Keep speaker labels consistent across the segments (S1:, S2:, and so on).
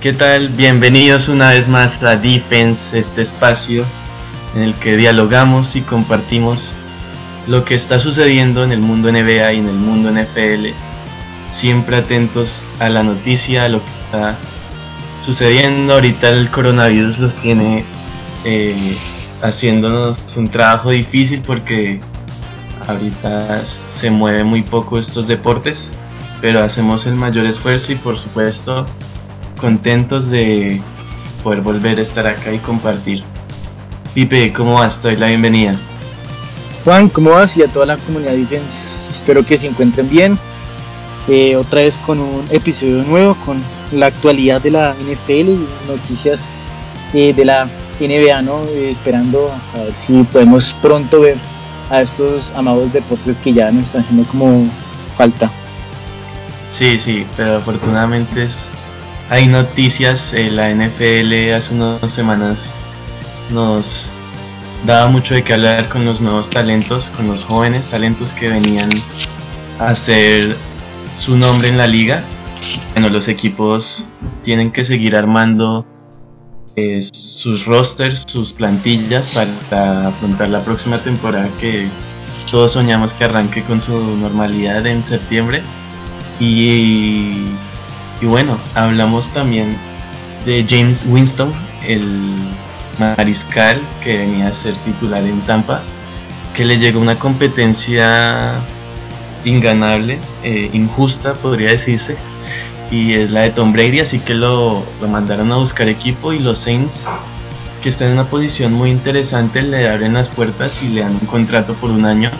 S1: ¿Qué tal? Bienvenidos una vez más a Defense, este espacio en el que dialogamos y compartimos lo que está sucediendo en el mundo NBA y en el mundo NFL. Siempre atentos a la noticia, a lo que está sucediendo. Ahorita el coronavirus los tiene eh, haciéndonos un trabajo difícil porque ahorita se mueve muy poco estos deportes, pero hacemos el mayor esfuerzo y por supuesto contentos de poder volver a estar acá y compartir. Pipe, ¿cómo vas? Te doy la bienvenida.
S2: Juan, ¿cómo vas? Y a toda la comunidad espero que se encuentren bien. Eh, otra vez con un episodio nuevo, con la actualidad de la NFL y noticias eh, de la NBA, ¿no? Eh, esperando a ver si podemos pronto ver a estos amados deportes que ya nos están haciendo como falta.
S1: Sí, sí, pero afortunadamente es hay noticias, eh, la NFL hace unas semanas nos daba mucho de qué hablar con los nuevos talentos, con los jóvenes talentos que venían a hacer su nombre en la liga. Bueno, los equipos tienen que seguir armando eh, sus rosters, sus plantillas para afrontar la próxima temporada que todos soñamos que arranque con su normalidad en septiembre. Y y bueno, hablamos también de James Winston, el mariscal que venía a ser titular en Tampa, que le llegó una competencia inganable, eh, injusta podría decirse, y es la de Tom Brady, así que lo, lo, mandaron a buscar equipo y los Saints, que están en una posición muy interesante, le abren las puertas y le dan un contrato por un año,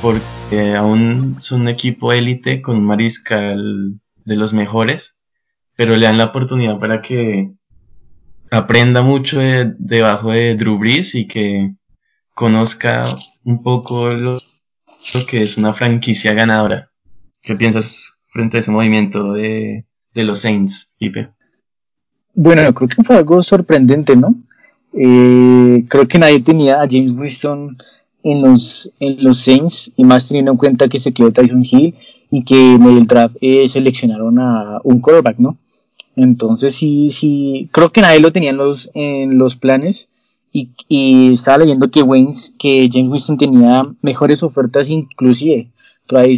S1: porque aún son un equipo élite con un mariscal de los mejores, pero le dan la oportunidad para que aprenda mucho debajo de Drew Brees y que conozca un poco lo, que es una franquicia ganadora. ¿Qué piensas frente a ese movimiento de, los Saints, Pipe?
S2: Bueno, creo que fue algo sorprendente, ¿no? Eh, creo que nadie tenía a James Winston en los, en los Saints y más teniendo en cuenta que se quedó Tyson Hill y que en el draft eh, seleccionaron a un quarterback, ¿no? Entonces sí, sí, creo que nadie lo tenía en los, en los planes y, y estaba leyendo que Waynes, que James Winston tenía mejores ofertas inclusive, por ahí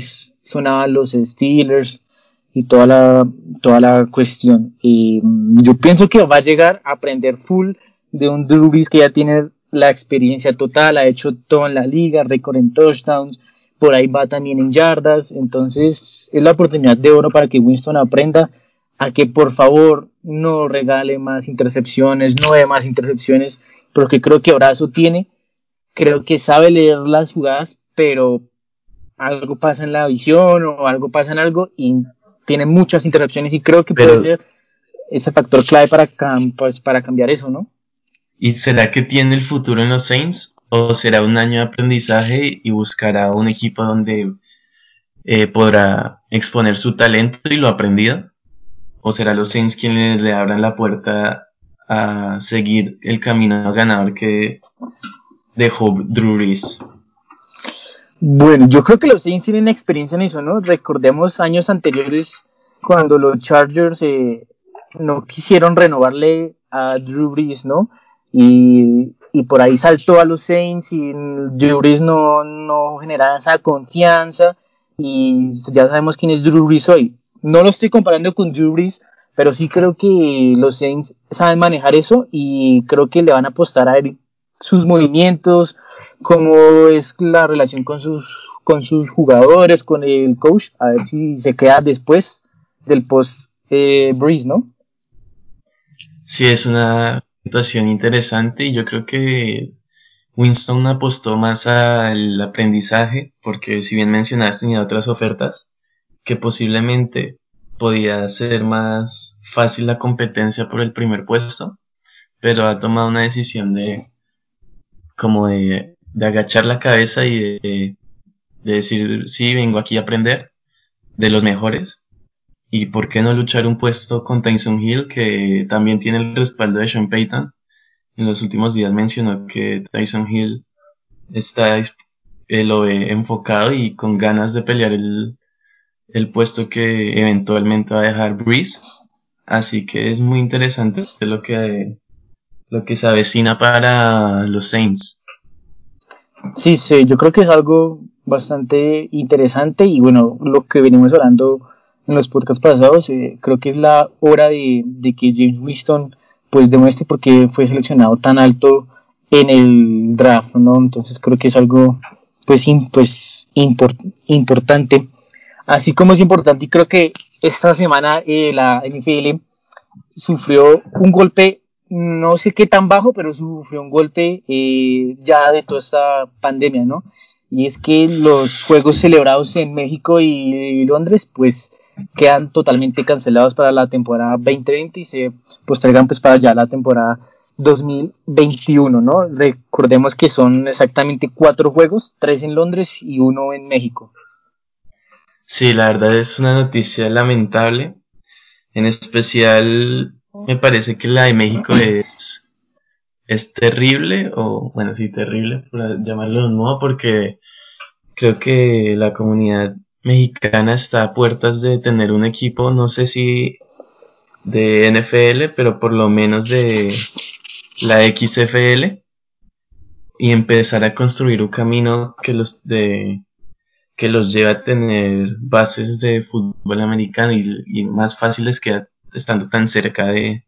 S2: los Steelers y toda la, toda la cuestión. Y mm, yo pienso que va a llegar a aprender full de un Drew que ya tiene la experiencia total, ha hecho todo en la liga, récord en touchdowns, por ahí va también en yardas, entonces es la oportunidad de oro para que Winston aprenda a que por favor no regale más intercepciones, no dé más intercepciones, porque creo que eso tiene, creo que sabe leer las jugadas, pero algo pasa en la visión o algo pasa en algo y tiene muchas intercepciones y creo que puede ser ese factor clave para, pues, para cambiar eso, ¿no?
S1: ¿Y será que tiene el futuro en los Saints? ¿O será un año de aprendizaje y buscará un equipo donde eh, podrá exponer su talento y lo aprendido? ¿O será los Saints quienes le abran la puerta a seguir el camino ganador que dejó Drew Reese?
S2: Bueno, yo creo que los Saints tienen experiencia en eso, ¿no? Recordemos años anteriores cuando los Chargers eh, no quisieron renovarle a Drew Brees, ¿no? y, y por ahí saltó a los Saints y Drew Brees no, no generaba esa confianza y ya sabemos quién es Drew Brees hoy. No lo estoy comparando con Drew Brees, pero sí creo que los Saints saben manejar eso y creo que le van a apostar a él sus movimientos, cómo es la relación con sus, con sus jugadores, con el coach, a ver si se queda después del post eh, Breeze, ¿no?
S1: Sí, es una situación interesante y yo creo que Winston apostó más al aprendizaje porque si bien mencionaste tenía otras ofertas que posiblemente podía ser más fácil la competencia por el primer puesto pero ha tomado una decisión de como de, de agachar la cabeza y de, de decir sí vengo aquí a aprender de los mejores y por qué no luchar un puesto con Tyson Hill, que también tiene el respaldo de Sean Payton. En los últimos días mencionó que Tyson Hill está eh, lo ve enfocado y con ganas de pelear el, el puesto que eventualmente va a dejar Breeze. Así que es muy interesante lo que, lo que se avecina para los Saints.
S2: Sí, sí, yo creo que es algo bastante interesante y bueno, lo que venimos hablando en los podcasts pasados, eh, creo que es la hora de, que James Winston pues demuestre por qué fue seleccionado tan alto en el draft, ¿no? Entonces creo que es algo pues, pues importante. Así como es importante y creo que esta semana eh, la NFL sufrió un golpe no sé qué tan bajo, pero sufrió un golpe eh, ya de toda esta pandemia, ¿no? Y es que los juegos celebrados en México y Londres, pues quedan totalmente cancelados para la temporada 2020 y se postergan pues para ya la temporada 2021, ¿no? Recordemos que son exactamente cuatro juegos, tres en Londres y uno en México.
S1: Sí, la verdad es una noticia lamentable. En especial me parece que la de México es, es terrible, o bueno, sí, terrible, por llamarlo de un modo, porque creo que la comunidad mexicana está a puertas de tener un equipo, no sé si de NFL, pero por lo menos de la XFL y empezar a construir un camino que los de que los lleva a tener bases de fútbol americano y, y más fáciles que estando tan cerca de,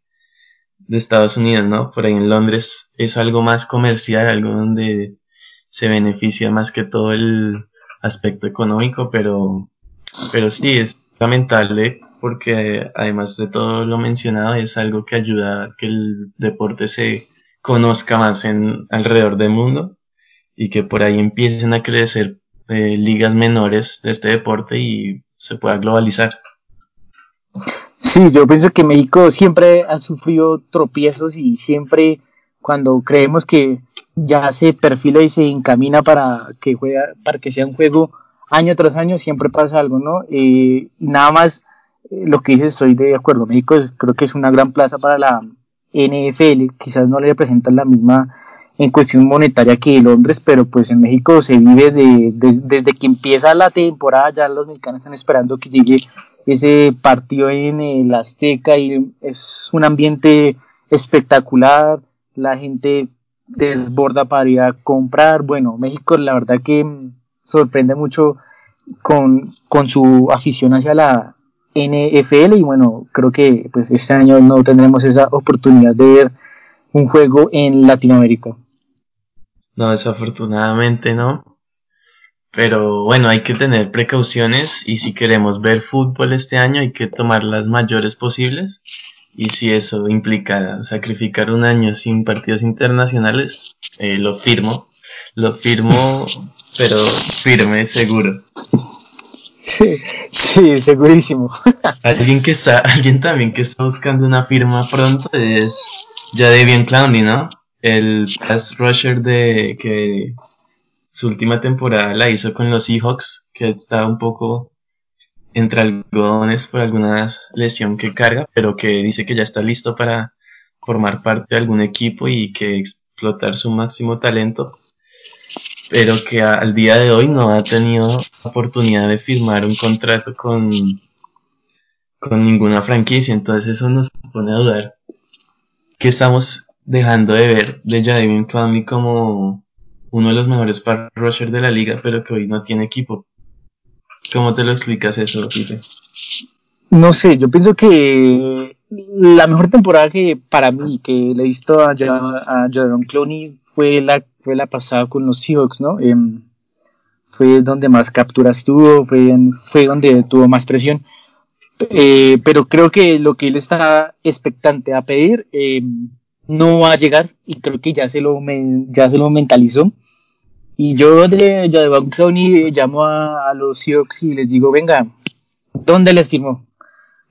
S1: de Estados Unidos, ¿no? Por ahí en Londres es algo más comercial, algo donde se beneficia más que todo el aspecto económico, pero, pero sí es lamentable porque además de todo lo mencionado es algo que ayuda a que el deporte se conozca más en alrededor del mundo y que por ahí empiecen a crecer eh, ligas menores de este deporte y se pueda globalizar.
S2: Sí, yo pienso que México siempre ha sufrido tropiezos y siempre cuando creemos que ya se perfila y se encamina para que juega, para que sea un juego año tras año, siempre pasa algo, ¿no? Eh, y nada más eh, lo que dices, estoy de acuerdo. México creo que es una gran plaza para la NFL, quizás no le representan la misma en cuestión monetaria que Londres, pero pues en México se vive de, desde que empieza la temporada, ya los mexicanos están esperando que llegue ese partido en el Azteca y es un ambiente espectacular, la gente desborda para ir a comprar, bueno, México la verdad que sorprende mucho con, con su afición hacia la NFL y bueno, creo que pues este año no tendremos esa oportunidad de ver un juego en Latinoamérica.
S1: No, desafortunadamente no. Pero bueno, hay que tener precauciones y si queremos ver fútbol este año hay que tomar las mayores posibles. Y si eso implica sacrificar un año sin partidos internacionales, eh, lo firmo. Lo firmo, pero firme, seguro.
S2: Sí, sí, segurísimo.
S1: alguien que está, alguien también que está buscando una firma pronto es ya Jadevian Clowney, ¿no? el pass rusher de que su última temporada la hizo con los Seahawks, que está un poco entre algodones por alguna lesión que carga, pero que dice que ya está listo para formar parte de algún equipo y que explotar su máximo talento, pero que al día de hoy no ha tenido oportunidad de firmar un contrato con, con ninguna franquicia, entonces eso nos pone a dudar que estamos dejando de ver de Jadavion Clowney como uno de los mejores pass rushers de la liga, pero que hoy no tiene equipo. ¿Cómo te lo explicas eso?
S2: No sé, yo pienso que la mejor temporada que para mí que le he visto a, Jadavion Clowney fue la, fue la pasada con los Seahawks, ¿no? Em, fue donde más capturas tuvo, fue, fue donde tuvo más presión. Eh, pero creo que lo que él está expectante a pedir eh, no va a llegar y creo que ya se lo, ya se lo mentalizó. Y yo de, ya de Van llamo a, los Seahawks y les digo, venga, ¿dónde les firmó?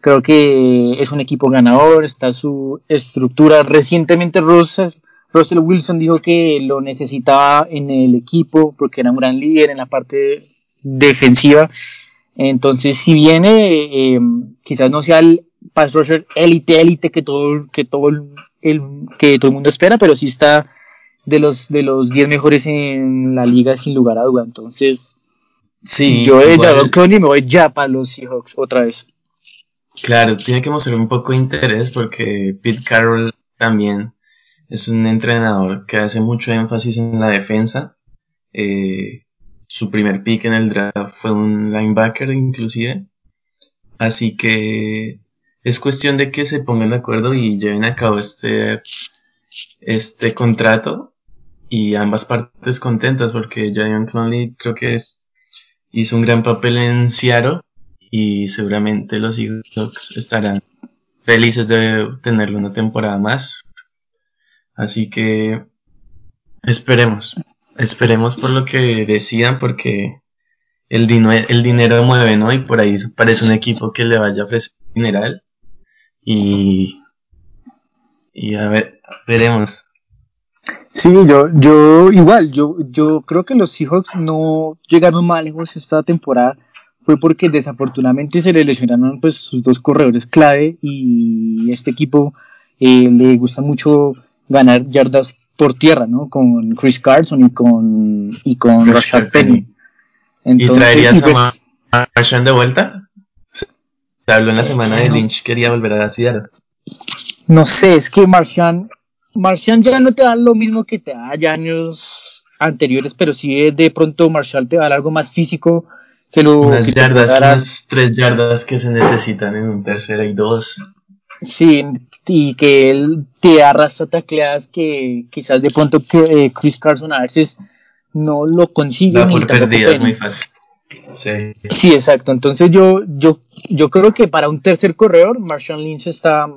S2: Creo que es un equipo ganador, está su estructura. Recientemente Russell, Russell Wilson dijo que lo necesitaba en el equipo porque era un gran líder en la parte defensiva. Entonces, si viene, eh, quizás no sea el pass rusher élite, élite que todo, que todo el, que todo el mundo espera, pero sí está de los de los 10 mejores en la liga sin lugar a duda. Entonces, sí, yo he Cloney me voy ya para los Seahawks otra vez.
S1: Claro, tiene que mostrar un poco de interés porque Pete Carroll también es un entrenador que hace mucho énfasis en la defensa. Eh, su primer pick en el draft fue un linebacker inclusive. Así que es cuestión de que se pongan de acuerdo y lleven a cabo este, este contrato y ambas partes contentas porque Javion Clonley creo que es, hizo un gran papel en Seattle y seguramente los Seahawks estarán felices de tenerlo una temporada más. Así que esperemos, esperemos por lo que decían porque el, el dinero mueve, ¿no? Y por ahí parece un equipo que le vaya a ofrecer mineral y, y a ver, veremos.
S2: Sí, yo, yo igual, yo, yo creo que los Seahawks no llegaron más lejos esta temporada fue porque desafortunadamente se le lesionaron pues sus dos corredores clave y este equipo eh, le gusta mucho ganar yardas por tierra, ¿no? Con Chris Carson y con y con Rashad Penny.
S1: ¿Y traerías pues, a Marshawn de vuelta? Se habló en la semana de Lynch, quería volver a Seattle.
S2: No sé, es que Martian, Martian ya no te da lo mismo que te da ya años anteriores, pero sí de pronto Marshall te da algo más físico que lo.
S1: Unas yardas, unas tres yardas que se necesitan en un tercera y dos.
S2: Sí, y que él te arrastra tacleadas que quizás de pronto que eh, Chris Carson a veces no lo consigue.
S1: ni por perdidas, muy fácil. Sí.
S2: sí, exacto. Entonces yo, yo, yo creo que para un tercer corredor, Marshall Lynch está,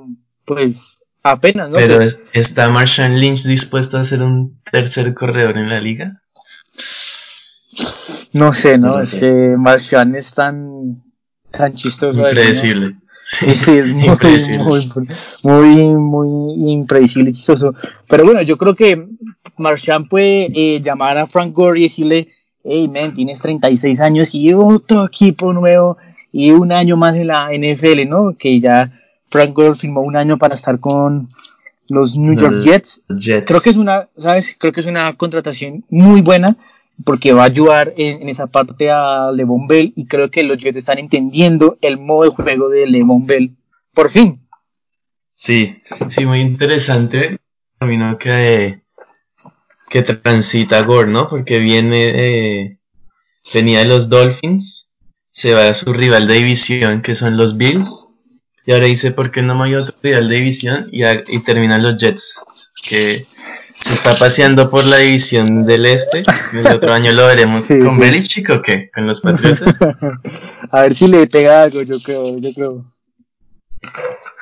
S2: pues, apenas, ¿no?
S1: Pero
S2: pues
S1: ¿está Marshall Lynch dispuesto a ser un tercer corredor en la liga?
S2: No sé, ¿no? Ese Marchand es tan, tan chistoso.
S1: Impredecible.
S2: Sí, sí, es muy, muy, muy, muy, impredecible y chistoso. Pero bueno, yo creo que Marchand puede eh, llamar a Frank Gore y decirle, hey, man, tienes 36 años y otro equipo nuevo y un año más en la NFL, ¿no? Que ya Frank Gore firmó un año para estar con los New York Jets.
S1: Jets.
S2: Creo que es una, ¿sabes? Creo que es una contratación muy buena porque va a ayudar en, esa parte a Levon Bell y creo que los Jets están entendiendo el modo de juego de Levon Bell. Por fin.
S1: Sí, sí, muy interesante. Camino que, que transita Gore, ¿no? Porque viene, venía de los Dolphins, se va a su rival de división que son los Bills. Y ahora dice, ¿por qué no me voy a otro rival de división? Y, y terminan los Jets, que se está paseando por la división del este. El otro año lo veremos con sí. Belichick o qué, con los Patriotas.
S2: a ver si le pega algo, yo creo, yo creo.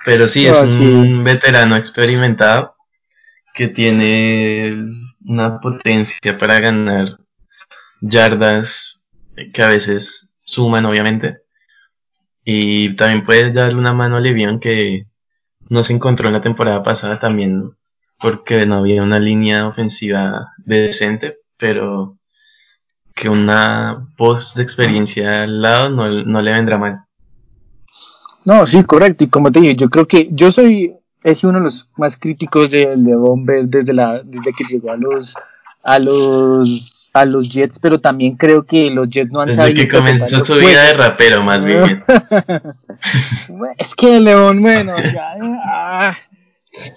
S1: Pero sí, es un veterano experimentado que tiene una potencia para ganar yardas que a veces suman, obviamente. Y también puede darle una mano a Levión que no se encontró en la temporada pasada también porque no había una línea ofensiva decente, pero que una post de experiencia al lado no, le vendrá mal.
S2: No, sí, correcto. Y como te digo, yo creo que yo soy, es uno de los más críticos de, de Bomber desde la, desde que llegó a los, a los, a los Jets, pero también creo que los Jets no han
S1: desde sabido. Desde que comenzó su vida de rapero, más bien.
S2: es que León, bueno, ya, ah,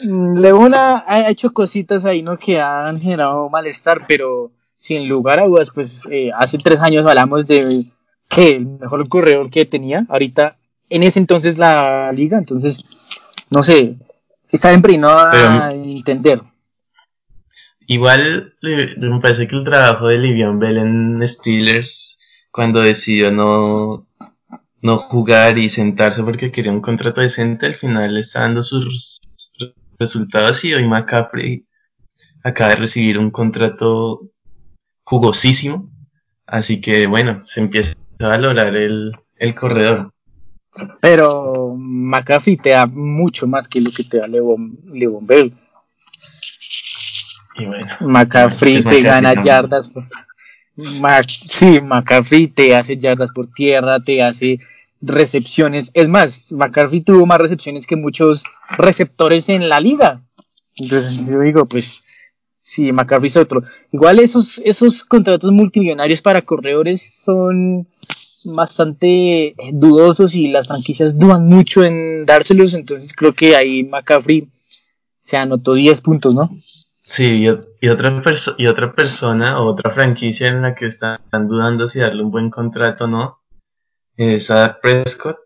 S2: Leona ha hecho cositas ahí, ¿no? Que han generado malestar, pero sin lugar a dudas, pues eh, hace tres años hablamos de que el mejor corredor que tenía, ahorita, en ese entonces la liga, entonces, no sé, está no a entender.
S1: Igual me parece que el trabajo de Livian Bell en Steelers, cuando decidió no, no jugar y sentarse porque quería un contrato decente, al final está dando sus resultados y hoy McCaffrey acaba de recibir un contrato jugosísimo. Así que bueno, se empieza a valorar el, corredor.
S2: Pero McCaffrey te da mucho más que lo que te da Levon, Bell.
S1: Y bueno,
S2: McCaffrey te gana yardas. sí, McCaffrey te hace yardas por tierra, te hace recepciones. Es más, McCarthy tuvo más recepciones que muchos receptores en la liga. Entonces yo digo, pues sí, McCarthy es otro. Igual esos, esos contratos multimillonarios para corredores son bastante dudosos y las franquicias dudan mucho en dárselos, entonces creo que ahí McCaffrey se anotó 10 puntos, ¿no?
S1: Sí, y, otra, y otra persona o otra franquicia en la que están dudando si darle un buen contrato o no es a Prescott.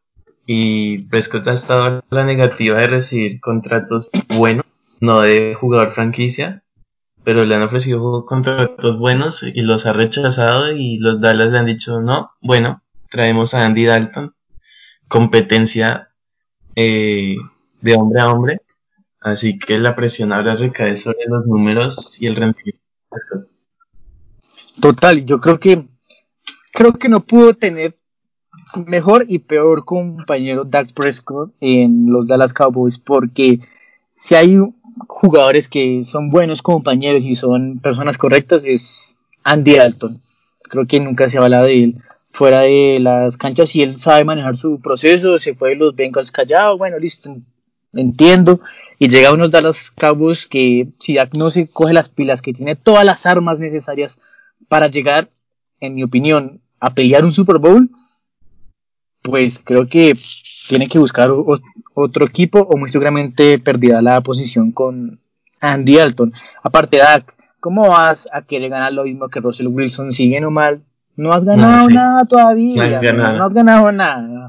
S1: Y Prescott ha estado la negativa de recibir contratos buenos, no de jugador franquicia, pero le han ofrecido contratos buenos y los ha rechazado y los Dallas le han dicho no, bueno, traemos a Andy Dalton, competencia eh, de hombre a hombre, así que la presión ahora recae sobre los números y el rendimiento.
S2: Total, yo creo que creo que no pudo tener mejor y peor compañero Dak Prescott en los Dallas Cowboys porque si hay jugadores que son buenos compañeros y son personas correctas es Andy Dalton. Creo que nunca se ha hablado de él fuera de las canchas y él sabe manejar su proceso, se fue de los Bengals callados, bueno, listo, entiendo. Y llega a unos Dallas Cowboys que si Dak no se coge las pilas, que tiene todas las armas necesarias para llegar, en mi opinión, a pelear un Super Bowl, pues creo que tiene que buscar otro equipo o muy seguramente perderá la posición con Andy Alton. Aparte, Dak, ¿cómo vas a querer ganar lo mismo que Russell Wilson? ¿Sigue o mal? No has ganado nada todavía. No, has ganado nada.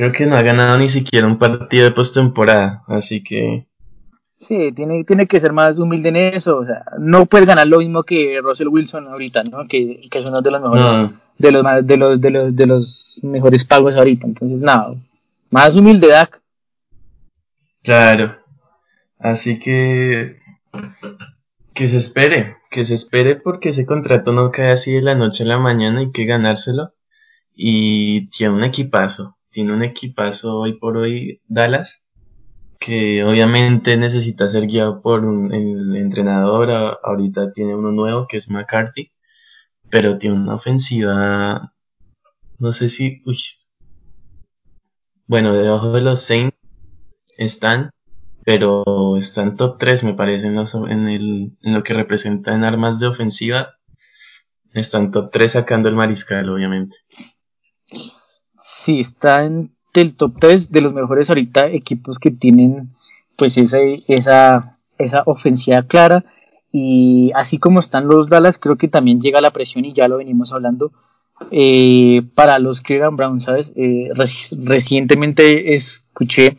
S1: Creo que no ha ganado ni siquiera un partido de postemporada, así que.
S2: Sí, tiene, tiene que ser más humilde en eso. O sea, no puedes ganar lo mismo que Russell Wilson ahorita, ¿no? Que, que es uno de los mejores de los, de los, de los, de los mejores pagos ahorita. Entonces, nada, más humilde Dak.
S1: Claro. Así que que se espere, que se espere porque ese contrato no cae así de la noche a la mañana, hay que ganárselo. Y tiene un equipazo, tiene un equipazo hoy por hoy Dallas, que obviamente necesita ser guiado por un, el entrenador, ahorita tiene uno nuevo que es McCarthy, pero tiene una ofensiva, no sé si, bueno, debajo de los Saints están, pero están top 3 me parece en, en, lo que representa en armas de ofensiva, están top 3 sacando el mariscal, obviamente.
S2: Sí, está en el top 3 de los mejores ahorita equipos que tienen pues esa, esa, esa ofensiva clara y así como están los Dallas, creo que también llega la presión y ya lo venimos hablando eh, para los Cleveland Browns, ¿sabes? Eh, recientemente escuché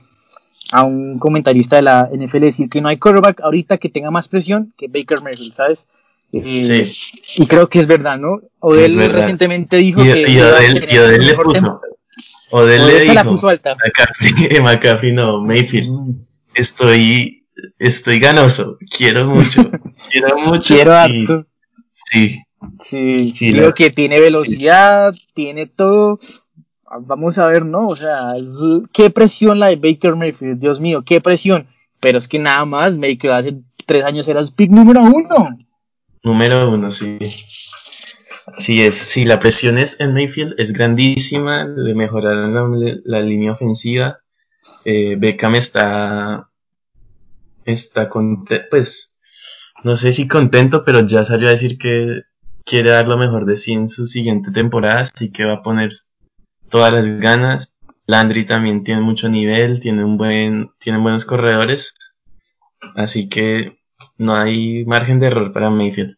S2: a un comentarista de la NFL decir que no hay quarterback ahorita que tenga más presión que Baker Mayfield, ¿sabes? Eh, sí. Y creo que es verdad, ¿no? Odell recientemente dijo que.
S1: Y Odell, le puso. Odell le dijo. La puso alta. McCaffrey, McCaffrey no, Mayfield. Mm. Estoy estoy ganoso, quiero mucho, quiero mucho.
S2: Quiero harto. Sí. Sí, creo que tiene velocidad, tiene todo. Vamos a ver, ¿no? O sea, qué presión la de Baker Mayfield, Dios mío, qué presión. Pero es que nada más, Baker hace tres años era pick número uno.
S1: Número uno, sí. Sí, es, sí, la presión es en Mayfield es grandísima, le mejoraron la, línea ofensiva. Eh, Beckham está está contento, pues no sé si contento, pero ya salió a decir que quiere dar lo mejor de sí en su siguiente temporada, así que va a poner todas las ganas. Landry también tiene mucho nivel, tiene un buen, tienen buenos corredores, así que no hay margen de error para Mayfield.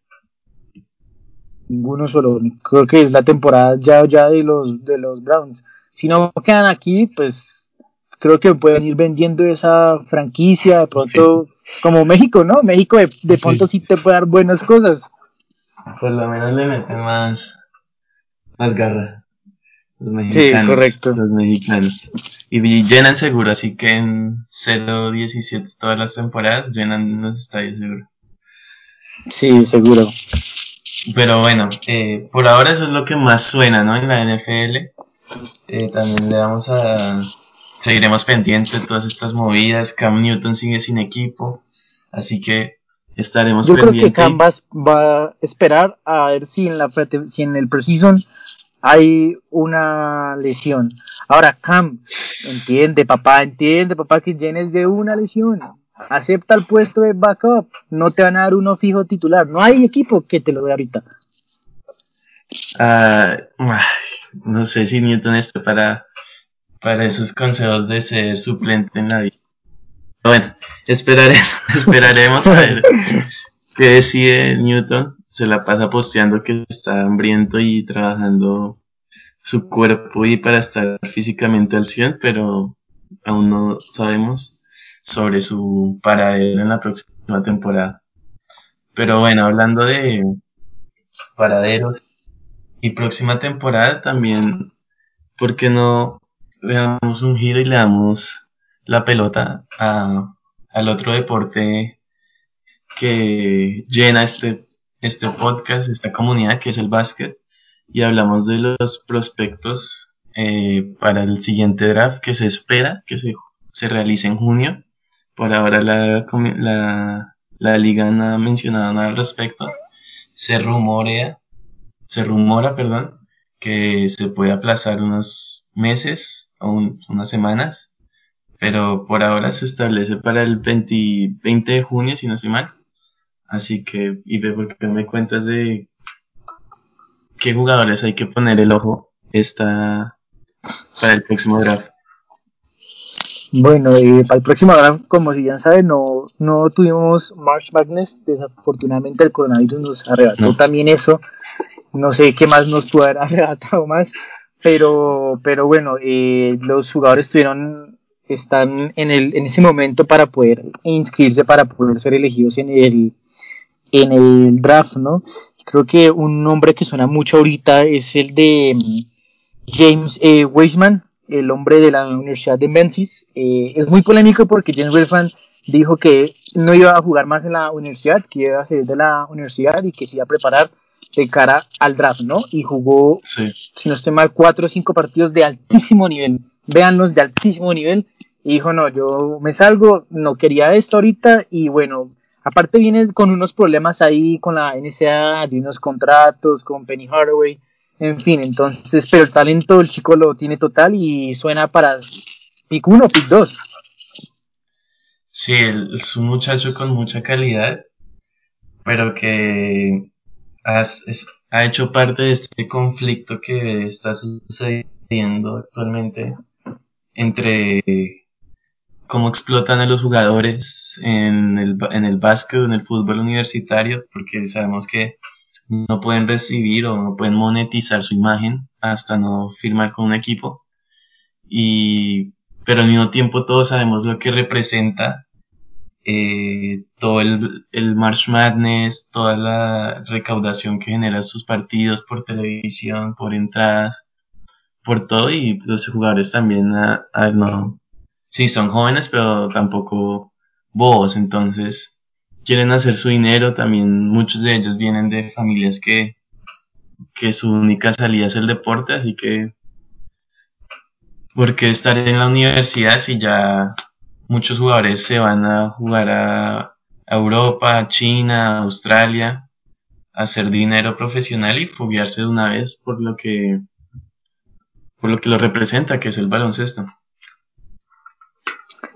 S2: Ninguno solo, creo que es la temporada ya, ya de los de los Browns. Si no quedan aquí, pues creo que pueden ir vendiendo esa franquicia de pronto, como México, ¿no? México de, pronto sí. te puede dar buenas cosas.
S1: Por lo menos le meten más, más garra. Los mexicanos. Sí, correcto. Los mexicanos. Y llenan seguro, así que en 0-17 todas las temporadas llenan los estadios seguro.
S2: Sí, seguro.
S1: Pero bueno, eh, por ahora eso es lo que más suena, ¿no? En la NFL. Eh, también le vamos a seguiremos pendientes de todas estas movidas. Cam Newton sigue sin equipo, así que estaremos
S2: Yo creo que Cam va, a esperar a ver si en, la, si en el precision hay una lesión. Ahora, Cam, entiende, papá, entiende, papá, que llenes de una lesión. Acepta el puesto de backup. No te van a dar uno fijo titular. No hay equipo que te lo dé ahorita.
S1: Ah, no sé si Newton está para, para esos consejos de ser suplente en la vida. Bueno, esperaremos, esperaremos a ver qué decide Newton. Se la pasa posteando que está hambriento y trabajando su cuerpo y para estar físicamente al 100, pero aún no sabemos sobre su paradero en la próxima temporada. Pero bueno, hablando de paraderos y próxima temporada también, ¿por qué no le damos un giro y le damos la pelota a, al otro deporte que llena este, este podcast, esta comunidad que es el básquet? y hablamos de los prospectos eh, para el siguiente draft que se espera que se, se realice en junio. Por ahora la, la, la liga no ha mencionado nada al respecto. Se rumorea, se rumora, perdón, que se puede aplazar unos meses o unas semanas, pero por ahora se establece para el 20, 20 de junio, si no estoy mal. Así que, y ve porque me cuentas de qué jugadores hay que poner el ojo esta para el próximo draft.
S2: Bueno, eh, para el próximo draft, como si ya saben, no, no tuvimos March Madness. Desafortunadamente el coronavirus nos arrebató también eso. No sé qué más nos pudo haber arrebatado más. Pero, pero bueno, eh, los jugadores tuvieron, están en, el, en ese momento para poder inscribirse, para poder ser elegidos en el, en el draft, ¿no? Creo que un nombre que suena mucho ahorita es el de mm, James eh, Weisman, el hombre de la Universidad de Memphis. Eh, es muy polémico porque James Weisman dijo que no iba a jugar más en la universidad, que iba a salir de la universidad y que se iba a preparar de cara al draft, ¿no? Y jugó, si no estoy mal, cuatro o cinco partidos de altísimo nivel. Véanlos de altísimo nivel. Y dijo, no, yo me salgo, no quería esto ahorita y bueno, Aparte viene con unos problemas ahí con la NSA, de unos contratos con Penny Hardaway, en fin, entonces, pero el talento el chico lo tiene total y suena para pick 1 pick 2.
S1: Sí, es un muchacho con mucha calidad, pero que ha hecho parte de este conflicto que está sucediendo actualmente entre cómo explotan a los jugadores en el, en el básquet en el fútbol universitario, porque sabemos que no pueden recibir o no pueden monetizar su imagen hasta no firmar con un equipo. Y, pero al mismo tiempo todos sabemos lo que representa eh, todo el, el March Madness, toda la recaudación que genera sus partidos por televisión, por entradas, por todo, y los jugadores también a, a, no, sí, son jóvenes, pero tampoco bobos, entonces quieren hacer su dinero, también muchos de ellos vienen de familias que, que su única salida es el deporte, así que ¿por qué estar en la universidad si ya muchos jugadores se van a jugar a Europa, China, Australia, a hacer dinero profesional y foguearse de una vez por lo que por lo que lo representa, que es el baloncesto?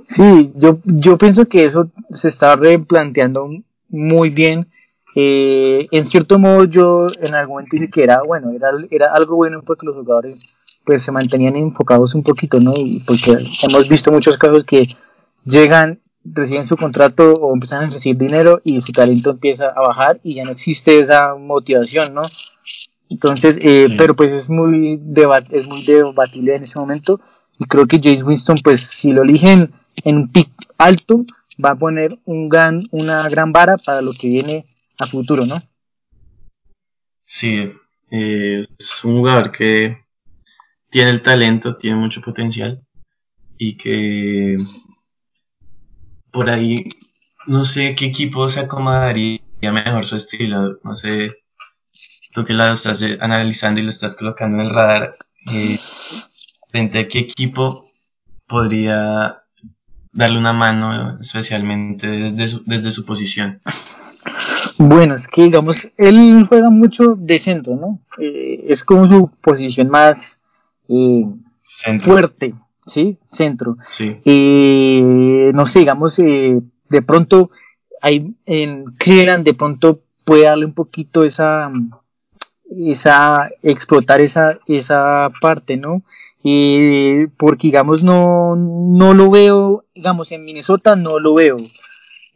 S2: Sí, yo, yo pienso que eso se está replanteando muy bien. Eh, en cierto modo yo en algún momento dije que era bueno, era, era algo bueno porque los jugadores pues se mantenían enfocados un poquito, ¿no? Y porque hemos visto muchos casos que llegan, reciben su contrato o empiezan a recibir dinero y su talento empieza a bajar y ya no existe esa motivación, ¿no? Entonces, eh, pero pues es muy, es muy debatible en ese momento y creo que James Winston, pues si lo eligen en un pick alto, va a poner un gran, una gran vara para lo que viene a futuro, ¿no?
S1: Sí, eh, es un jugador que tiene el talento, tiene mucho potencial y que por ahí no sé qué equipo se acomodaría mejor su estilo, no sé, tú que lo estás analizando y lo estás colocando en el radar, eh, frente a qué equipo podría darle una mano, especialmente desde su, desde su posición.
S2: Bueno, es que digamos, él juega mucho de centro, ¿no? Eh, es como su posición más eh, fuerte, ¿sí? Centro.
S1: Sí.
S2: Eh, no sé, digamos, de pronto, hay, en Cleveland de pronto puede darle un poquito esa, esa, explotar esa, esa parte, ¿no? Y porque digamos no, no lo veo, digamos en Minnesota no lo veo.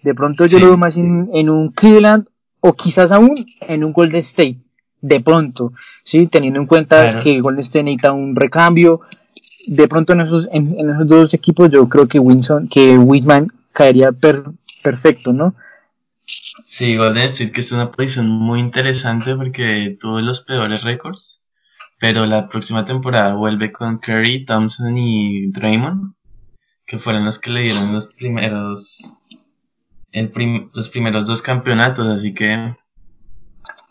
S2: De pronto yo lo veo más en, un Cleveland o quizás aún en un Golden State. De pronto, sí, teniendo en cuenta que Golden State necesita un recambio. De pronto en esos, en, esos dos equipos yo creo que Winson, que Wisman caería perfecto, ¿no?
S1: Sí, Golden State que es una posición muy interesante porque tuvo los peores récords, pero la próxima temporada vuelve con Curry, Thompson y Draymond, que fueron los que le dieron los primeros los primeros dos campeonatos, así que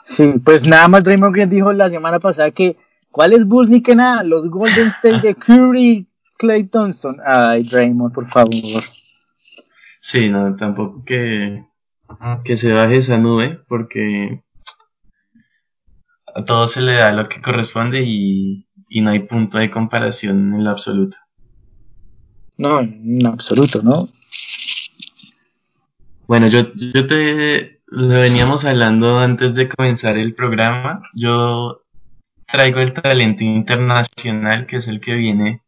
S2: Sí, pues nada más Draymond Green dijo la semana pasada que ¿cuáles Bulls ni que nada? Los Golden State de Curry, Clay Thompson. Ay, Draymond, por favor.
S1: Sí, no, tampoco que que se baje esa nube porque a todo se le da lo que corresponde y, no hay punto de comparación en lo absoluto.
S2: No, en absoluto, ¿no?
S1: Bueno, yo, yo te lo veníamos hablando antes de comenzar el programa. Yo traigo el talento internacional, que es el que viene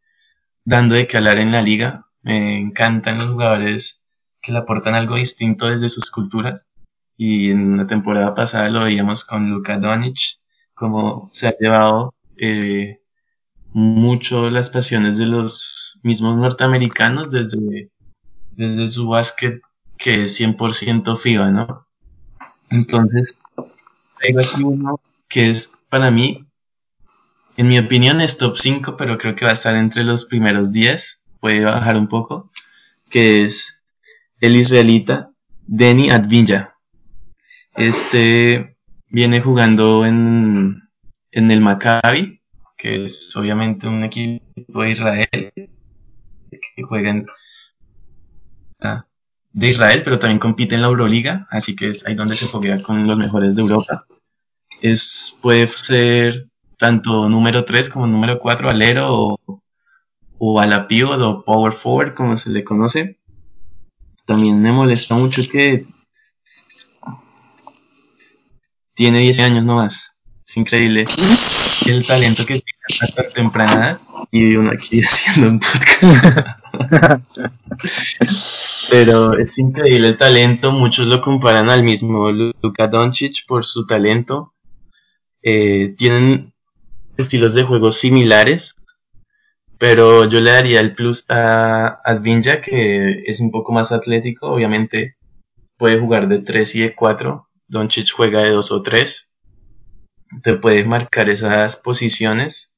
S1: dando de calar en la liga. Me encantan los jugadores que le aportan algo distinto desde sus culturas. Y en la temporada pasada lo veíamos con Luka Doncic, como se ha llevado eh, mucho las pasiones de los mismos norteamericanos desde, desde su básquet que es 100% FIBA, ¿no? Entonces, hay aquí uno que es para mí, en mi opinión es top 5, pero creo que va a estar entre los primeros 10, puede bajar un poco, que es el israelita Denny Advilla. Este viene jugando en, en el Maccabi, que es obviamente un equipo de Israel, que juega ah, de Israel, pero también compite en la Euroliga, así que es ahí donde se juega con los mejores de Europa. Es, puede ser tanto número 3 como número 4 alero o, o a la pivot o power forward, como se le conoce también me molesta mucho que tiene 10 años nomás. Es increíble el talento que tiene hasta temprana y uno aquí haciendo un podcast. Pero es increíble el talento, muchos lo comparan al mismo Luka Doncic por su talento. Eh, tienen estilos de juego similares, pero yo le daría el plus a Advinja, que es un poco más atlético. Obviamente puede jugar de 3 y de 4. Doncic juega de 2 o 3. Te puede marcar esas posiciones.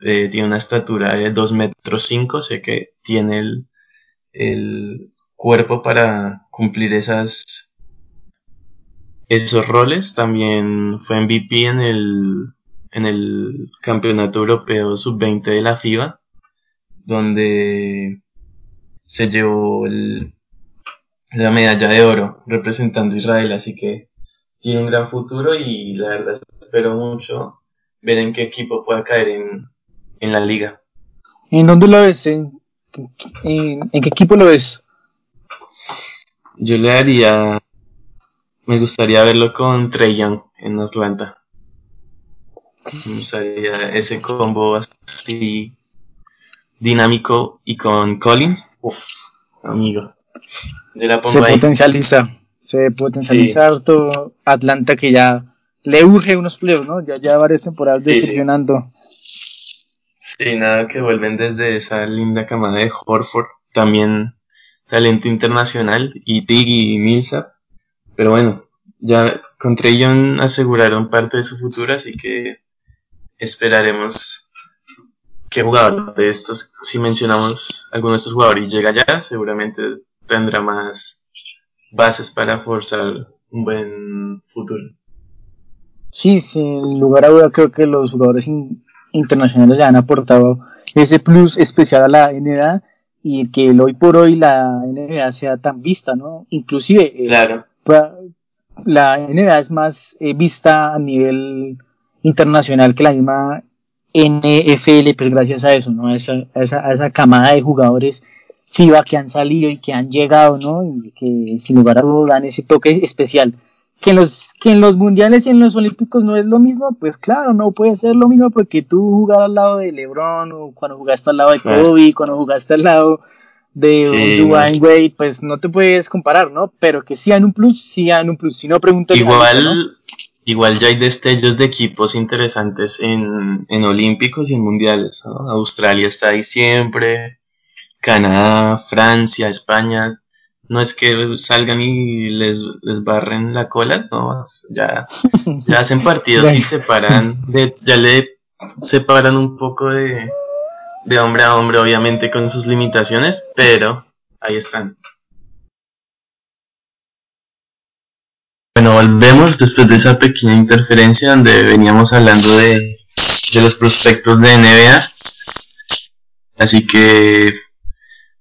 S1: Eh, tiene una estatura de 2 metros 5. Sé que tiene el, el cuerpo para cumplir esas esos roles. También fue MVP en el, en el Campeonato Europeo Sub-20 de la FIBA donde se llevó la medalla de oro representando a Israel, así que tiene un gran futuro y la verdad espero mucho ver en qué equipo pueda caer en, la liga.
S2: ¿En dónde lo ves? ¿En, qué equipo lo ves?
S1: Yo le haría, me gustaría verlo con Trey Young en Atlanta. Me gustaría ese combo así dinámico y con Collins, uff, amigo.
S2: se potencializa, se potencializa harto Atlanta que ya le urge unos pleos, ¿no? Ya, ya varias temporadas decepcionando.
S1: Sí, nada que vuelven desde esa linda camada de Horford, también talento internacional, y Tiggy y Millsap. Pero bueno, ya con Young aseguraron parte de su futuro, así que esperaremos qué jugador de estos, si mencionamos alguno de estos jugadores y llega ya, seguramente tendrá más bases para forzar un buen futuro.
S2: Sí, sin lugar a duda creo que los jugadores internacionales ya han aportado ese plus especial a la NBA y que hoy por hoy la NBA sea tan vista, ¿no? Inclusive
S1: eh, claro.
S2: la NBA es más eh, vista a nivel internacional que la misma NFL, pues gracias a eso, ¿no? A esa, esa, esa camada de jugadores FIBA que han salido y que han llegado, ¿no? Y que sin lugar a dudas dan ese toque especial que en los que en los mundiales y en los olímpicos no es lo mismo, pues claro, no puede ser lo mismo porque tú jugar al lado de LeBron o cuando jugaste al lado de Kobe, cuando jugaste al lado de Dwayne Wade, pues no te puedes comparar, ¿no? Pero que sí en un plus, sí en un plus. Si no pregunto
S1: igual igual ya hay destellos de equipos interesantes en, en olímpicos y en mundiales, ¿no? Australia está ahí siempre, Canadá, Francia, España, no es que salgan y les, les barren la cola, no, ya, ya hacen partidos y separan, de, ya le separan un poco de, de hombre a hombre, obviamente con sus limitaciones, pero ahí están. Bueno, volvemos después de esa pequeña interferencia donde veníamos hablando de, de los prospectos de NBA. Así que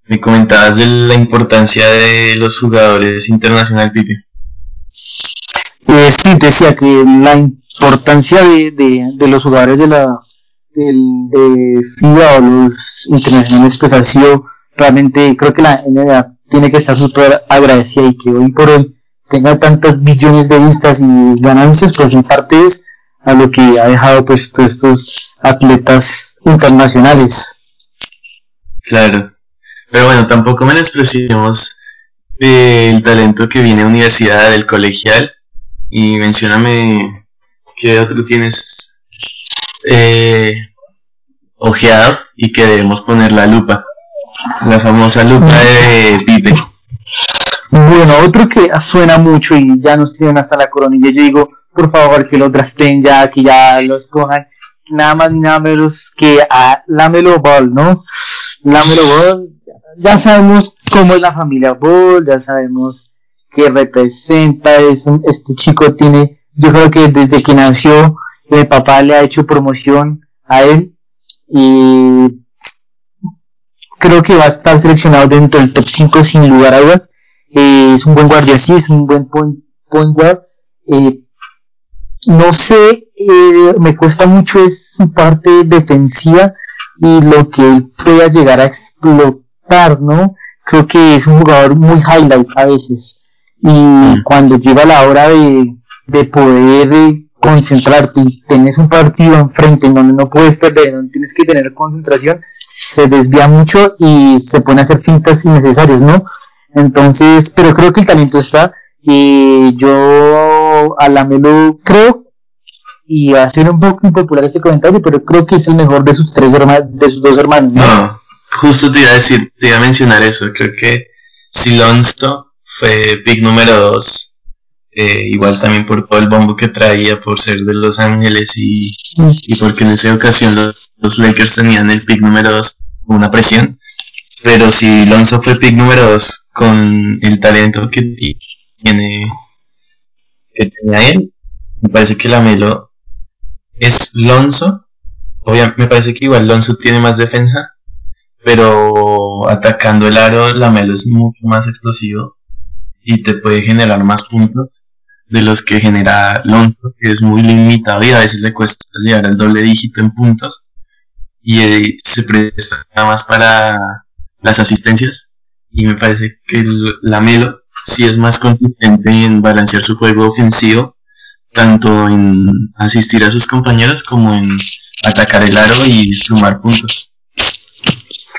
S1: me comentabas de la importancia de los jugadores internacionales, Pipe.
S2: Eh, sí, decía que la importancia de, de, los jugadores de la de FIBA o los internacionales pues ha sido realmente, creo que la NBA tiene que estar súper agradecida y que hoy por hoy tenga tantas billones de vistas y ganancias, pues en parte es a lo que ha dejado pues todos estos atletas internacionales.
S1: Claro. Pero bueno, tampoco menospreciamos el talento que viene a universidad, del colegial. Y mencioname qué otro tienes eh, ojeado y que debemos poner la lupa. La famosa lupa de Pipe.
S2: Bueno, otro que suena mucho y ya nos tienen hasta la coronilla. Yo digo, por favor, que lo draften ya, que ya los cojan. Nada más ni nada menos que a Lamelo Ball, ¿no? Lamelo Ball ya sabemos cómo es la familia Ball, ya sabemos qué representa, este chico tiene, yo creo que desde que nació el papá le ha hecho promoción a él y creo que va a estar seleccionado dentro del top 5 sin lugar a dudas. Eh, es un buen guardia, sí, es un buen point, guard. Eh, no sé, eh, me cuesta mucho es su parte defensiva y lo que él pueda llegar a explotar ¿no? Creo que es un jugador muy highlight a veces. Y mm. cuando llega la hora de, de poder eh, concentrarte y tenés un partido enfrente en donde no puedes perder, donde tienes que tener concentración, se desvía mucho y se pone a hacer fintas innecesarias, ¿no? Entonces, pero creo que el talento está y yo a la Melo creo y va a ser un poco impopular este comentario, pero creo que es el mejor de sus tres hermanos, de sus dos hermanos, ¿no?
S1: Justo te iba a decir, te iba a mencionar eso. Creo que Silonsto fue pick número 2. Eh, igual también por todo el bombo que traía por ser de Los Ángeles y, y porque en esa ocasión los, Lakers tenían el pick número 2 una presión. Pero si Lonzo fue pick número 2 con el talento que tiene, que tenía él, me parece que la Melo es Lonzo. Obviamente me parece que igual Lonzo tiene más defensa, pero atacando el aro la Melo es mucho más explosivo y te puede generar más puntos de los que genera Lonzo, que es muy limitado y a veces le cuesta llegar al doble dígito en puntos y eh, se presta más para las asistencias y me parece que la Melo sí es más consistente en balancear su juego ofensivo tanto en asistir a sus compañeros como en atacar el aro y sumar puntos.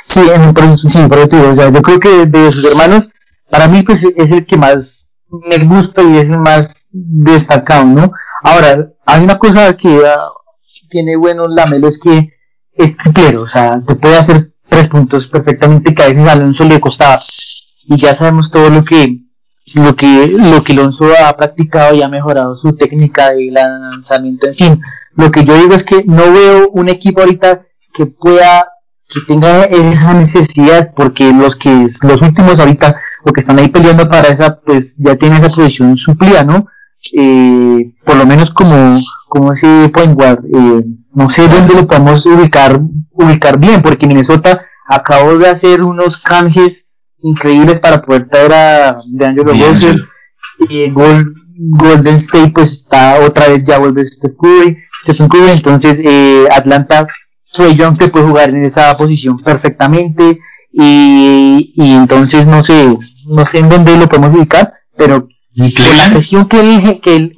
S2: Sí, sí, por o sea, yo creo que de sus hermanos, para mí pues es el que más me gusta y es el más destacado, ¿no? Ahora, hay una cosa que uh, tiene bueno Lamelo es que es triplero, o sea, te puede hacer tres puntos perfectamente que a veces a Alonso le costaba. Y ya sabemos todo lo que lo que lo que Alonso ha practicado y ha mejorado su técnica de lanzamiento, en fin. Lo que yo digo es que no veo un equipo ahorita que pueda que tenga esa necesidad, porque los que los últimos ahorita, o que están ahí peleando para esa, pues ya tienen esa posición suplida, ¿no? Eh, por lo menos como, como ese point guard, eh, no sé dónde lo podemos ubicar, ubicar bien, porque Minnesota acabó de hacer unos canjes increíbles para poder traer a DeAngelo Russell, y Golden State pues está otra vez ya vuelve Stephen Curry, Stephen Curry, entonces eh, Atlanta Trey Young te puede jugar en esa posición perfectamente y, y entonces no sé, no sé en dónde lo podemos ubicar, pero por la presión que él, que él,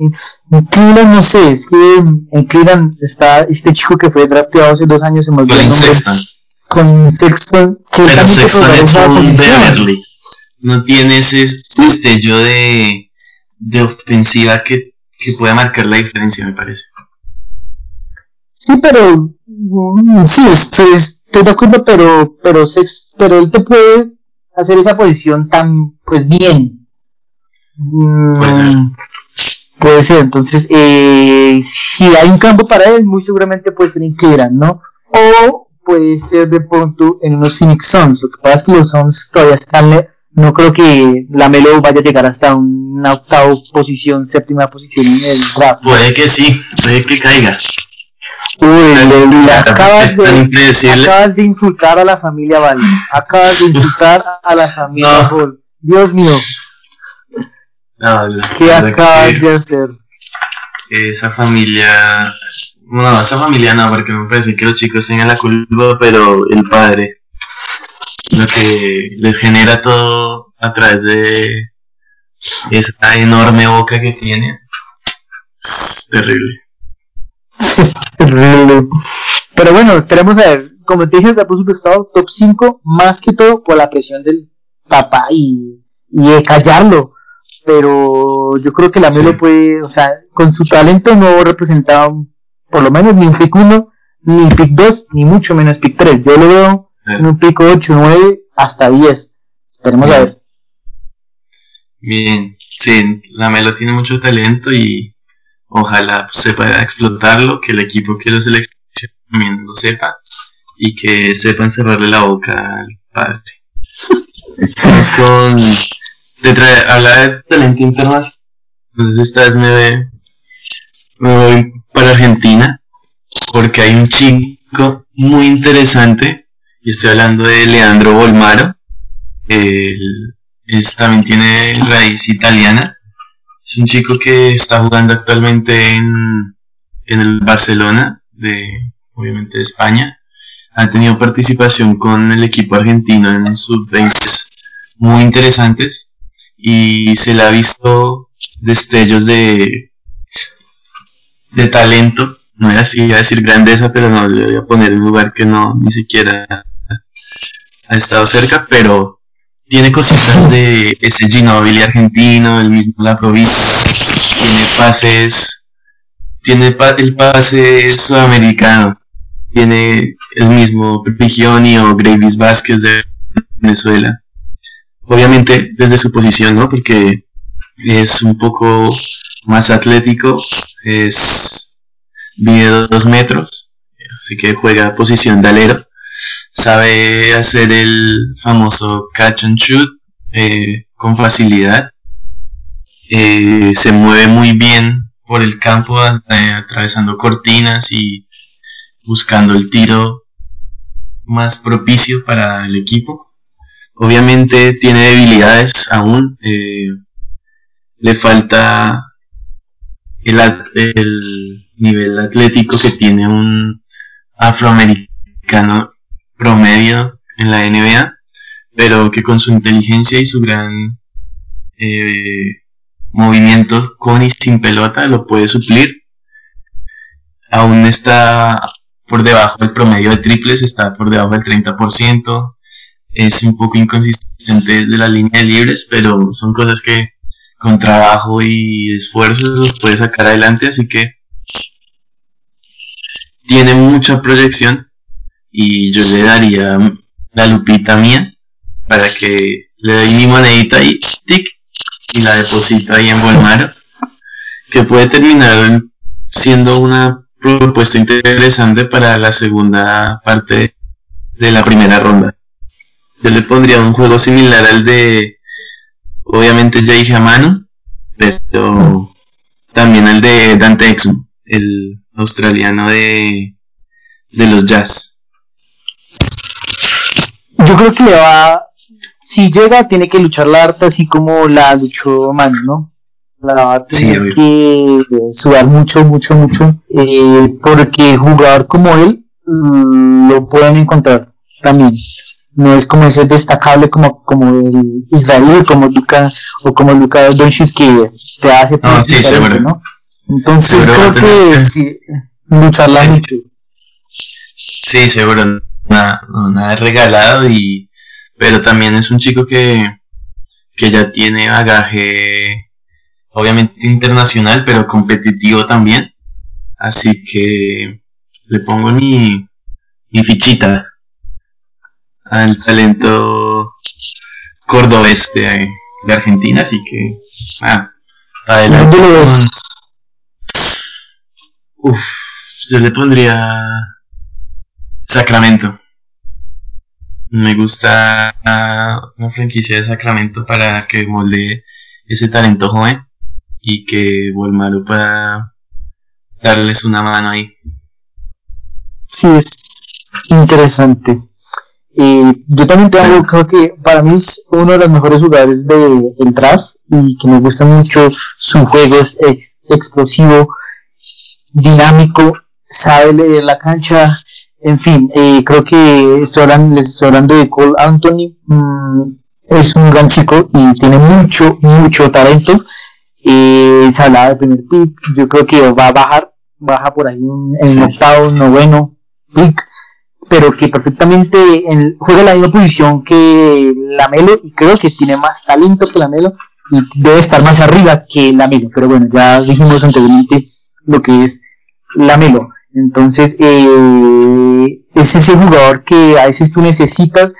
S2: en Cleveland, no sé, es que en Cleveland está este chico que fue drafteado hace dos años, se me olvidó el nombre. Sexton. Con Sexton,
S1: que Pero Sexton es un Beverly. No tiene ese destello de, de ofensiva que, que pueda marcar la diferencia, me parece.
S2: Sí, pero mm, sí, estoy, estoy de acuerdo, pero pero sex, pero él te puede hacer esa posición tan pues bien. Mm, puede ser, entonces eh, si hay un campo para él, muy seguramente puede ser en Cleveland, ¿no? O puede ser de pronto en unos Phoenix Suns. Lo que pasa es que los Suns todavía están no creo que la Melo vaya a llegar hasta una octava posición, séptima posición en el draft.
S1: Puede que sí, puede que caiga.
S2: Uy, acabas, de, acabas de insultar a la familia Val. Acabas de insultar a la familia no. Dios mío.
S1: No,
S2: ¿Qué acabas de hacer?
S1: Esa familia. No, esa familia no, porque me parece que los chicos tengan la culpa, pero el padre. Lo que les genera todo a través de esa enorme boca que tiene. Es terrible.
S2: Pero bueno, esperemos a ver. Como te dije, por supuesto, top 5, más que todo por la presión del papá y, y de callarlo. Pero yo creo que la Melo puede, o sea, con su talento no representaba por lo menos ni un pick 1, ni pick 2, ni mucho menos pick 3. Yo lo veo en un pick 8, 9, hasta 10. Esperemos a ver.
S1: Bien, sí, la Melo tiene mucho talento y ojalá sepa explotarlo, que el equipo que lo seleccione también lo sepa y que sepan cerrarle la boca al padre. Vamos con. Te trae, habla de talento internacional. Entonces, esta vez me, me voy para Argentina porque hay un chico muy interesante y estoy hablando de Leandro Bolmaro. Él, también tiene raíz italiana es un chico que está jugando actualmente en, el Barcelona, de obviamente de España. Ha tenido participación con el equipo argentino en sus 20 muy interesantes y se le ha visto destellos de, de talento. No voy a, iba a decir grandeza, pero no le voy a poner en un lugar que no ni siquiera ha estado cerca, pero tiene cositas de ese Ginobili argentino, el mismo La Provincia, tiene pases, tiene el pase sudamericano, tiene el mismo Prigioni o Gravis Vázquez de Venezuela. Obviamente desde su posición, ¿no? Porque es un poco más atlético, es mide dos metros, así que juega posición de alero sabe hacer el famoso catch and shoot eh, con facilidad. Eh, se mueve muy bien por el campo eh, atravesando cortinas y buscando el tiro más propicio para el equipo. Obviamente tiene debilidades aún. le falta el, el nivel atlético que tiene un afroamericano promedio en la NBA, pero que con su inteligencia y su gran eh, movimiento con y sin pelota lo puede suplir. Aún está por debajo del promedio de triples, está por debajo del 30%. Es un poco inconsistente desde la línea de libres, pero son cosas que con trabajo y esfuerzo los puede sacar adelante, así que tiene mucha proyección y yo le daría la lupita mía para que le doy mi monedita y tic y la deposito ahí en Volmaro que puede terminar siendo una propuesta interesante para la segunda parte de la primera ronda. Yo le pondría un juego similar al de, obviamente ya dije a mano, pero también al de Dante Exum, el australiano de, de los Jazz
S2: yo creo que le va, si llega, tiene que luchar la harta así como la luchó Manu, ¿no? La va a tener que sudar mucho, mucho, mucho, eh, porque jugador como él mm, lo pueden encontrar también. No es como ese destacable como, como el israelí, como Luka, o como Luka Doncic que te hace
S1: ah, sí, ¿no?
S2: Entonces creo que sí, lucharla mucho.
S1: Sí, seguro, nada, nada regalado y pero también es un chico que, que ya tiene bagaje obviamente internacional, pero competitivo también. Así que le pongo mi, mi fichita al talento cordobés de, de Argentina, así que ah, adelante. Uf, yo le pondría Sacramento. Me gusta una franquicia de Sacramento para que molde ese talento joven y que Volmaro pueda darles una mano ahí.
S2: Sí, es interesante. Yo también tengo, creo que para mí es uno de los mejores jugadores del draft y que me gusta mucho su juego, es explosivo, dinámico, sabe leer la cancha, en fin, eh, creo que estoy hablando, les estoy hablando de Cole Anthony, mm, es un gran chico y tiene mucho, mucho talento, eh, se hablaba del primer pick, yo creo que va a bajar, baja por ahí en, en octavo, noveno pick, pero que perfectamente juega la misma posición que Lamelo y creo que tiene más talento que Lamelo y debe estar más arriba que Lamelo, pero bueno, ya dijimos anteriormente lo que es Lamelo. Entonces, eh, es ese jugador que a veces tú necesitas,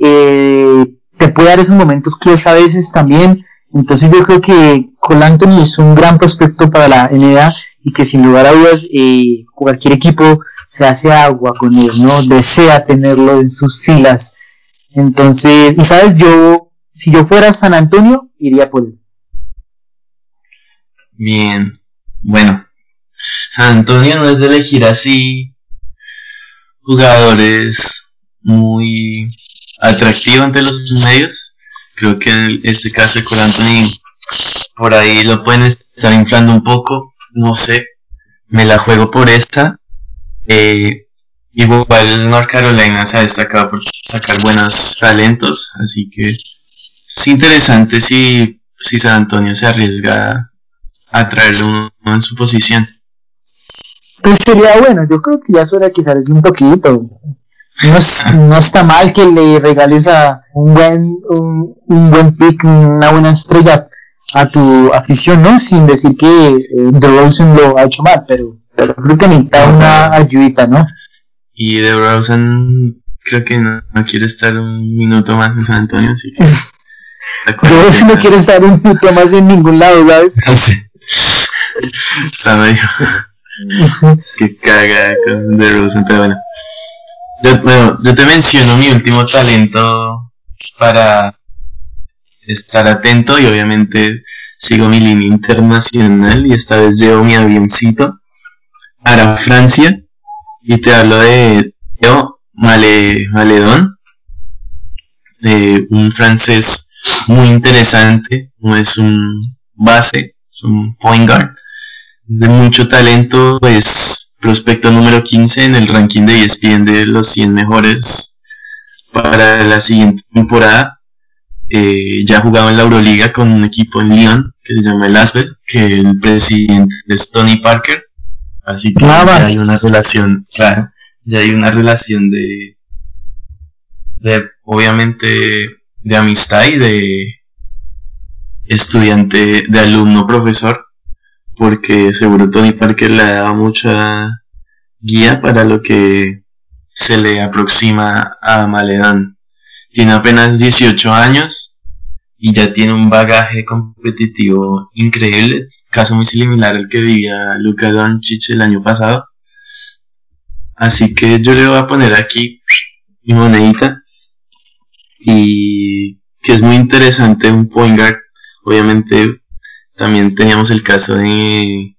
S2: eh, te puede dar esos momentos clutch a veces también. Entonces, yo creo que Cole Anthony es un gran prospecto para la NBA y que sin lugar a dudas, eh, cualquier equipo se hace agua con él, ¿no? Desea tenerlo en sus filas. Entonces, y sabes, yo, si yo fuera San Antonio, iría por él.
S1: Bien, bueno, San Antonio no es de elegir así jugadores muy atractivos ante los medios. Creo que en este caso de Cole Anthony por ahí lo pueden estar inflando un poco. No sé, me la juego por esta. Eh, igual North Carolina se ha destacado por sacar buenos talentos, así que es interesante si, si San Antonio se arriesga a traer uno en su posición.
S2: Pues sería bueno, yo creo que ya suena que salga un poquito. No, está mal que le regales a un buen, un, buen pick, una buena estrella a tu afición, ¿no? Sin decir que eh, DeRozan lo ha hecho mal, pero, pero creo que necesita una ayudita, ¿no?
S1: Y DeRozan creo que no, quiere estar un minuto más en San Antonio, así que...
S2: DeRozan no quiere estar un minuto más en ningún lado, ¿sabes?
S1: Está medio... que caga con DeRozan, pero bueno. Yo, yo te menciono mi último talento para estar atento y obviamente sigo mi línea internacional y esta vez llevo mi avioncito para Francia y te hablo de Theo Male, Maledon, de un francés muy interesante, es un base, es un point guard de mucho talento, pues prospecto número 15 en el ranking de ESPN de los 100 mejores para la siguiente temporada. Eh, ya ha jugado en la Euroliga con un equipo en Lyon que se llama el Asbel, que el presidente es Tony Parker. Así que ya hay una relación, claro, ya hay una relación de, de obviamente de amistad y de estudiante, de alumno profesor porque seguro Tony Parker le da mucha guía para lo que se le aproxima a Maledán. Tiene apenas 18 años y ya tiene un bagaje competitivo increíble, caso muy similar al que vivía Luka Doncic el año pasado. Así que yo le voy a poner aquí mi monedita y que es muy interesante un point guard, obviamente también teníamos el caso de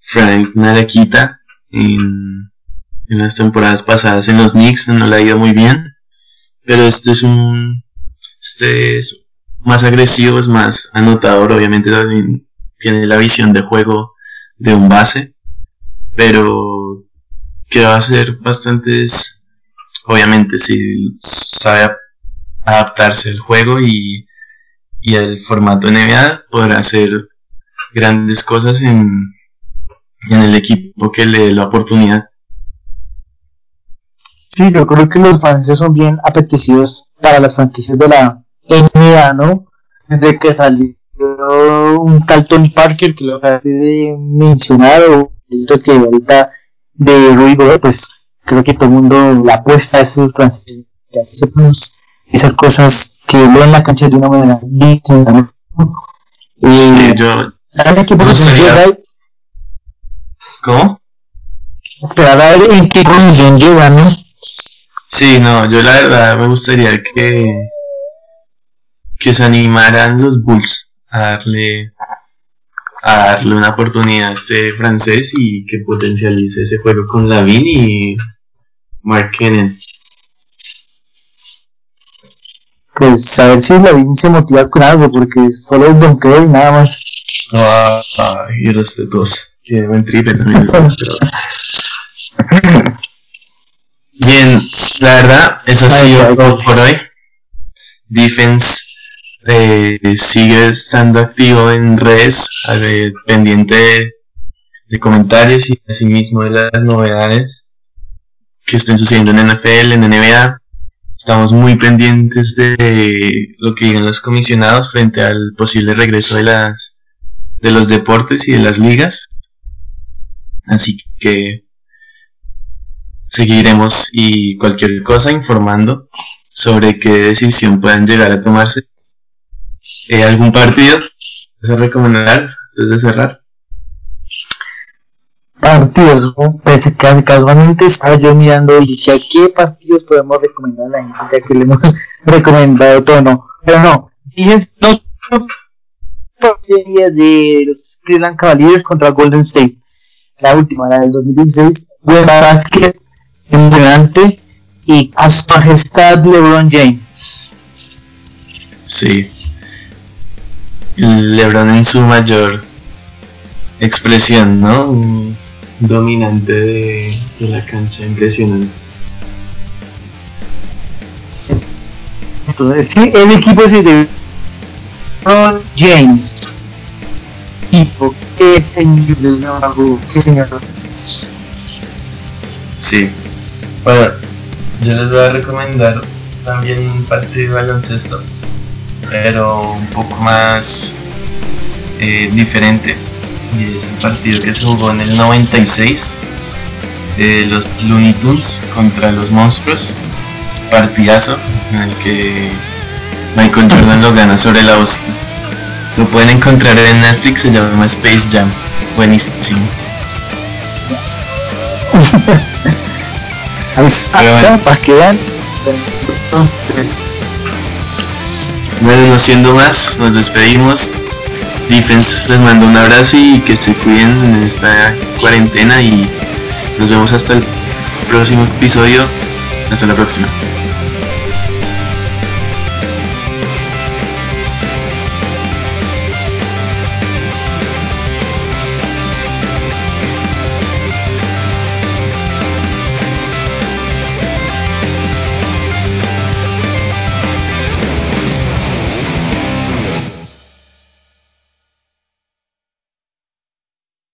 S1: Frank Naraquita en, en las temporadas pasadas en los Knicks, no le ha ido muy bien. Pero este es un. Este es más agresivo, es más anotador, obviamente también tiene la visión de juego de un base. Pero que va a ser bastantes. Obviamente, si sabe adaptarse al juego y, y al formato NBA, podrá hacer grandes cosas en, en el equipo que le dé la oportunidad.
S2: Sí, yo creo que los fans son bien apetecidos para las franquicias de la NBA, ¿no? Desde que salió un tal Tony Parker, que lo acabé de mencionar, o que ahorita de Ruido, pues creo que todo el mundo la apuesta a esos franquicias, esas cosas que ven la cancha de una manera distinta, ¿no?
S1: sí, yo, ¿Cómo?
S2: Esperar a ver en qué condición llega, ¿no?
S1: Sí, no, yo la verdad me gustaría que que se animaran los Bulls a darle a darle una oportunidad a este francés y que potencialice ese juego con Lavin y Mark Kennan.
S2: Pues a ver si Lavin se motiva con algo, porque solo es Don y nada más.
S1: Ah, ah, irrespetuoso. Tiene buen triple también. Bien, la verdad, eso ha sido todo por hoy. Defense eh, sigue estando activo en redes, pendiente de, comentarios y asimismo de las novedades que estén sucediendo en NFL, en NBA. Estamos muy pendientes de lo que digan los comisionados frente al posible regreso de las de los deportes y de las ligas. Así que seguiremos y cualquier cosa informando sobre qué decisión puedan llegar a tomarse eh, ¿Algún partido? ¿Es recomendar antes de cerrar?
S2: Partidos, pues casualmente estaba yo mirando y decía qué partidos podemos recomendar a la gente, ya que le hemos recomendado todo, no, pero no, fíjense, dos series de los Cleveland Cavaliers contra Golden State, la última, la del 2016, buen básquet, impresionante y a su majestad LeBron James.
S1: Sí, LeBron en su mayor expresión, ¿no? Dominante de, la cancha, impresionante.
S2: Entonces, sí, el equipo es de LeBron James. Equipo, qué señor, qué señor.
S1: Sí. Bueno, yo les voy a recomendar también un partido de baloncesto pero un poco más eh, diferente. Y es el partido que se jugó en el 96 de los Looney Tunes contra los monstruos. Partidazo en el que Michael Jordan lo gana sobre la voz. Lo pueden encontrar en Netflix, se llama Space Jam. Buenísimo.
S2: para que vean.
S1: Bueno, no siendo más, nos despedimos. Defense les mando un abrazo y que se cuiden en esta cuarentena y nos vemos hasta el próximo episodio. Hasta la próxima.